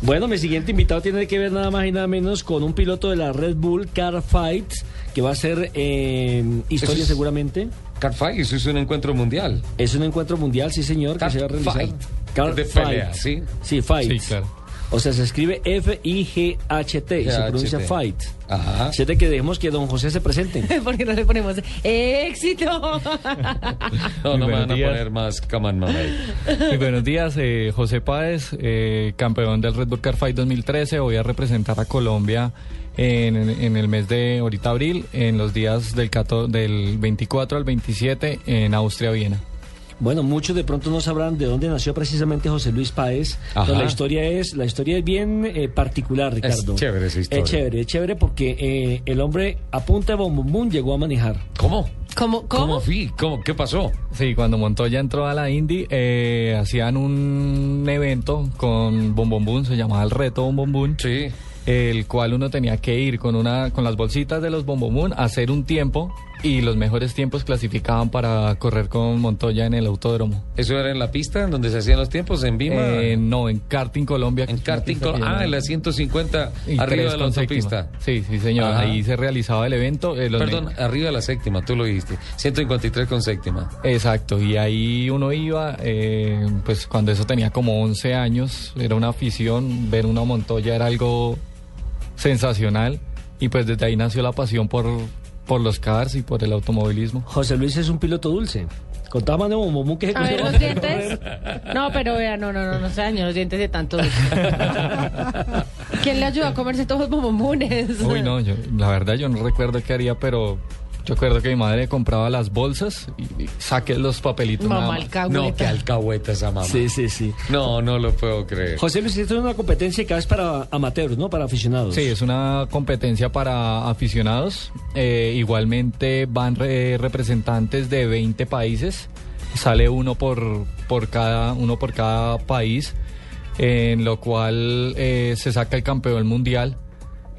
Bueno, mi siguiente invitado tiene que ver nada más y nada menos con un piloto de la Red Bull Car Fight, que va a ser eh, historia es- seguramente. Car Fight, eso es un encuentro mundial. Es un encuentro mundial, sí señor, Car que se va a realizar. Fight. Car De Fight. pelea, ¿sí? Sí, Fight. Sí, claro. O sea, se escribe F-I-G-H-T y se pronuncia Fight. Ajá. Siete que dejemos que don José se presente. Porque no le ponemos éxito. No, no me van a buenos días. poner más Caman. Muy buenos días, eh, José Páez, eh, campeón del Red Bull Car Fight 2013. Voy a representar a Colombia en, en el mes de ahorita abril, en los días del, 14 del 24 al 27 en Austria, Viena. Bueno, muchos de pronto no sabrán de dónde nació precisamente José Luis Páez. Ajá. Pero la historia es, la historia es bien eh, particular, Ricardo. chévere esa historia. Es chévere, es chévere porque eh, el hombre a punta de bombón llegó a manejar. ¿Cómo? ¿Cómo? ¿Cómo ¿Cómo? fui? ¿Cómo? ¿Qué pasó? Sí, cuando Montoya entró a la Indy, eh, hacían un evento con Bom Bom Boom, se llamaba el reto Bom Bom Boom. Sí. el cual uno tenía que ir con una con las bolsitas de los Bombomun a hacer un tiempo y los mejores tiempos clasificaban para correr con Montoya en el autódromo. ¿Eso era en la pista en donde se hacían los tiempos? ¿En Vima? Eh, no, en karting Colombia. en karting. Que Ah, en la 150, y arriba de la autopista. Sí, sí, señor. Ajá. Ahí se realizaba el evento. eh, Perdón, me- arriba de la séptima, tú lo dijiste. 153 con séptima. Exacto, y ahí uno iba, eh, pues cuando eso tenía como 11 años, era una afición, ver una Montoya era algo sensacional y pues desde ahí nació la pasión por, por los cars y por el automovilismo. José Luis es un piloto dulce. Contaba de bombón que se A ver, los dientes. No, pero vea, no, no, no, no se dañó los dientes de tanto. ¿Quién le ayudó a comerse todos los bombones? Uy, no, yo, la verdad yo no recuerdo qué haría, pero yo recuerdo que mi madre compraba las bolsas y, y saqué los papelitos. Mamá alcahueta. No, qué alcahueta esa mamá. Sí, sí, sí. No, no lo puedo creer. José Luis, esto es una competencia que es para amateurs, ¿no? Para aficionados. Sí, es una competencia para aficionados. Eh, igualmente van re- representantes de 20 países. Sale uno por, por, cada, uno por cada país, en lo cual eh, se saca el campeón mundial.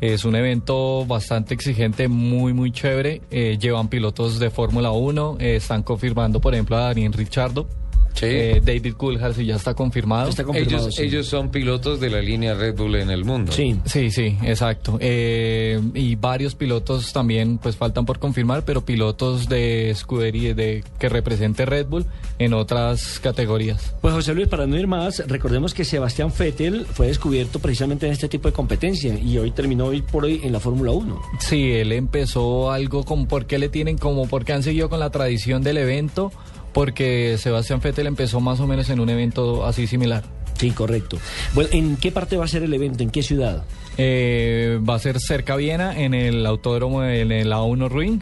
Es un evento bastante exigente, muy, muy chévere. Eh, llevan pilotos de Fórmula 1. eh, están confirmando, por ejemplo, a Daniel Richardo. Sí. Eh, David Coulthard, sí, ya está confirmado. Está confirmado, ellos, sí. ellos son pilotos de la línea Red Bull en el mundo. Sí. Sí, sí, exacto. Eh, y varios pilotos también, pues faltan por confirmar, pero pilotos de escudería de que represente Red Bull en otras categorías. Pues José Luis, para no ir más, recordemos que Sebastián Vettel fue descubierto precisamente en este tipo de competencia y hoy terminó hoy por hoy en la Fórmula 1. Sí, él empezó algo como por qué le tienen como por qué han seguido con la tradición del evento, porque Sebastián Vettel empezó más o menos en un evento así similar. Sí, correcto. Bueno, ¿en qué parte va a ser el evento? ¿En qué ciudad? Eh, va a ser cerca a Viena, en el autódromo, en el A1 Ring.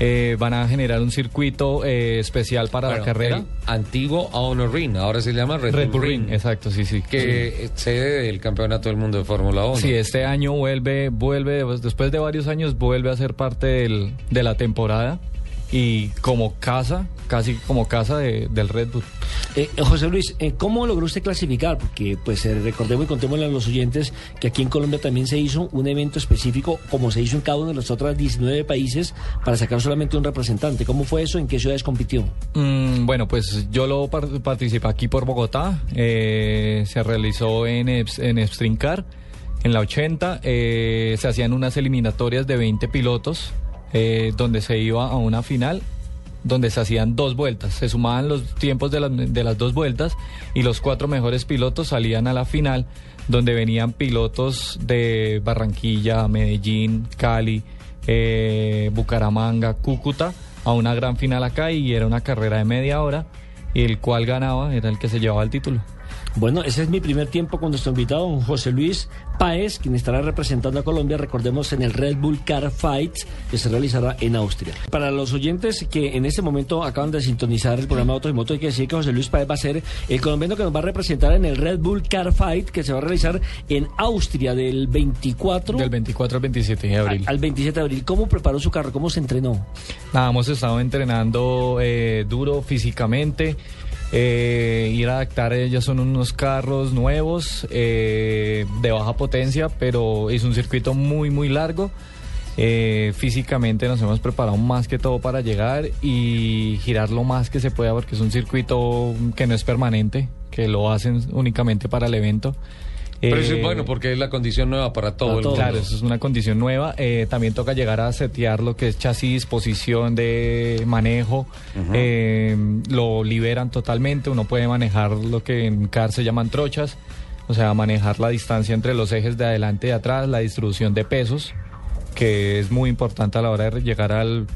Eh, van a generar un circuito eh, especial para Bueno, la carrera. era Antiguo a Honor Ring, ahora se llama Red, Red Bull Bull Ring, Ring, exacto, sí, sí. que es sede del campeonato del mundo de Fórmula 1. Sí, este año vuelve, vuelve, después de varios años vuelve a ser parte del- de la temporada y como casa, casi como casa de- del Red Bull. Eh, José Luis, eh, ¿cómo logró usted clasificar? Porque, pues, eh, recordemos y contémosle a los oyentes que aquí en Colombia también se hizo un evento específico, como se hizo en cada uno de los otros 19 países, para sacar solamente un representante. ¿Cómo fue eso? ¿En qué ciudades compitió? Mm, bueno, pues yo lo par- participé aquí por Bogotá, eh, se realizó en, Eps- en Epstrincar, en la 80, eh, se hacían unas eliminatorias de 20 pilotos, eh, donde se iba a una final, donde se hacían dos vueltas, se sumaban los tiempos de, las- de las dos vueltas y los cuatro mejores pilotos salían a la final, donde venían pilotos de Barranquilla, Medellín, Cali, eh, Bucaramanga, Cúcuta, a una gran final acá y era una carrera de media hora y el cual ganaba era el que se llevaba el título. Bueno, ese es mi primer tiempo con nuestro invitado, José Luis Páez, quien estará representando a Colombia, recordemos, en el Red Bull Car Fight, que se realizará en Austria. Para los oyentes que en este momento acaban de sintonizar el programa Autos y Motos, hay que decir que José Luis Páez va a ser el colombiano que nos va a representar en el Red Bull Car Fight, que se va a realizar en Austria del 24 Del 24 al 27 de abril. al 27 de abril. ¿Cómo preparó su carro? ¿Cómo se entrenó? Nada, hemos estado entrenando eh, duro físicamente. Eh, ir a adaptar, eh, ya son unos carros nuevos eh, de baja potencia, pero es un circuito muy, muy largo. Eh, físicamente nos hemos preparado más que todo para llegar y girar lo más que se pueda porque es un circuito que no es permanente, que lo hacen únicamente para el evento. Pero eso Eh, es bueno porque es la condición nueva para todo Para el todos. mundo. Claro, eso es una condición nueva. Eh, también toca llegar a setear lo que es chasis, posición de manejo. Eh, lo liberan totalmente. Uno puede manejar lo que en CAR se llaman trochas. O sea, manejar la distancia entre los ejes de adelante y de atrás, la distribución de pesos, que es muy importante a la hora de llegar al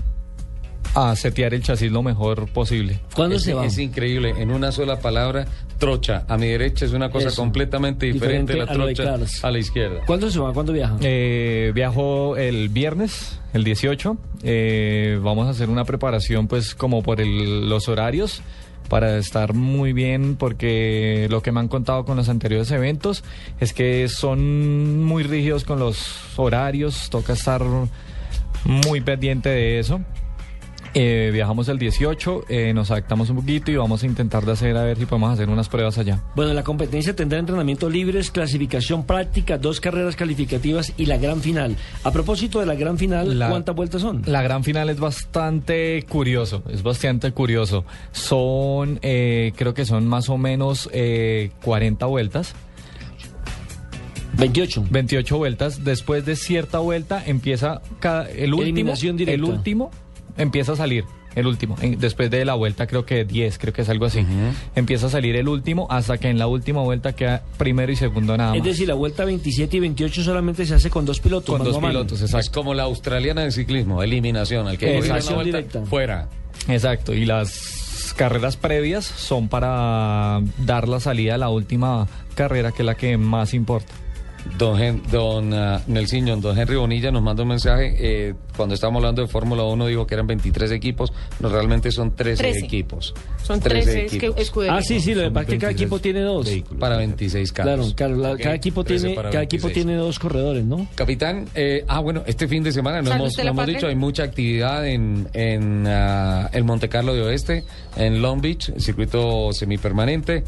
a setear el chasis lo mejor posible. ¿Cuándo es, se va? es increíble, en una sola palabra, trocha. A mi derecha es una cosa Eso. completamente diferente, Diferente la a de trocha a la izquierda. ¿Cuándo se va? ¿Cuándo viaja? Eh, viajo el viernes, el 18. Eh, vamos a hacer una preparación, pues, como por el- los horarios, para estar muy bien, porque lo que me han contado con los anteriores eventos es que son muy rígidos con los horarios, toca estar muy pendiente de eso. Eh, viajamos el 18, eh, nos adaptamos un poquito y vamos a intentar de hacer a ver si podemos hacer unas pruebas allá. Bueno, la competencia tendrá entrenamiento libres, clasificación práctica, dos carreras calificativas y la gran final. A propósito de la gran final, La- ¿cuántas vueltas son? La gran final es bastante curioso, es bastante curioso. Son, eh, creo que son más o menos eh, 40 vueltas, 28. 28 vueltas. Después de cierta vuelta empieza cada, el último, Eliminación directa. el último empieza a salir. El último, En- después de la vuelta creo que 10, creo que es algo así. Empieza a salir el último hasta que en la última vuelta queda primero y segundo nada más. Es decir, la vuelta 27 y 28 solamente se hace con dos pilotos. Con dos pilotos, Es exacto. como la australiana de ciclismo, eliminación. Al que Eliminación directa. fuera. Exacto, y las carreras previas son para dar la salida a la última carrera, que es la que más importa. Don, don Nelsinho, don Henry Bonilla nos manda un mensaje. eh, cuando estábamos hablando de Fórmula 1 dijo que eran 23 equipos. No, realmente son 13, Trece. equipos. Son 13 13 es que- equipos. Ah, sí, sí, lo pasa es que cada 23 equipo tiene dos. vehículos. Para 26 Claro, carros. claro, la- Ok, cada equipo 13 tiene para cada equipo 26. tiene dos corredores, ¿no? Capitán, eh, ah, bueno, este fin de semana, no ¿Sabe hemos, hemos dicho, hay mucha actividad en, en ah, el Monte Carlo de Oeste, en Long Beach, el circuito semipermanente.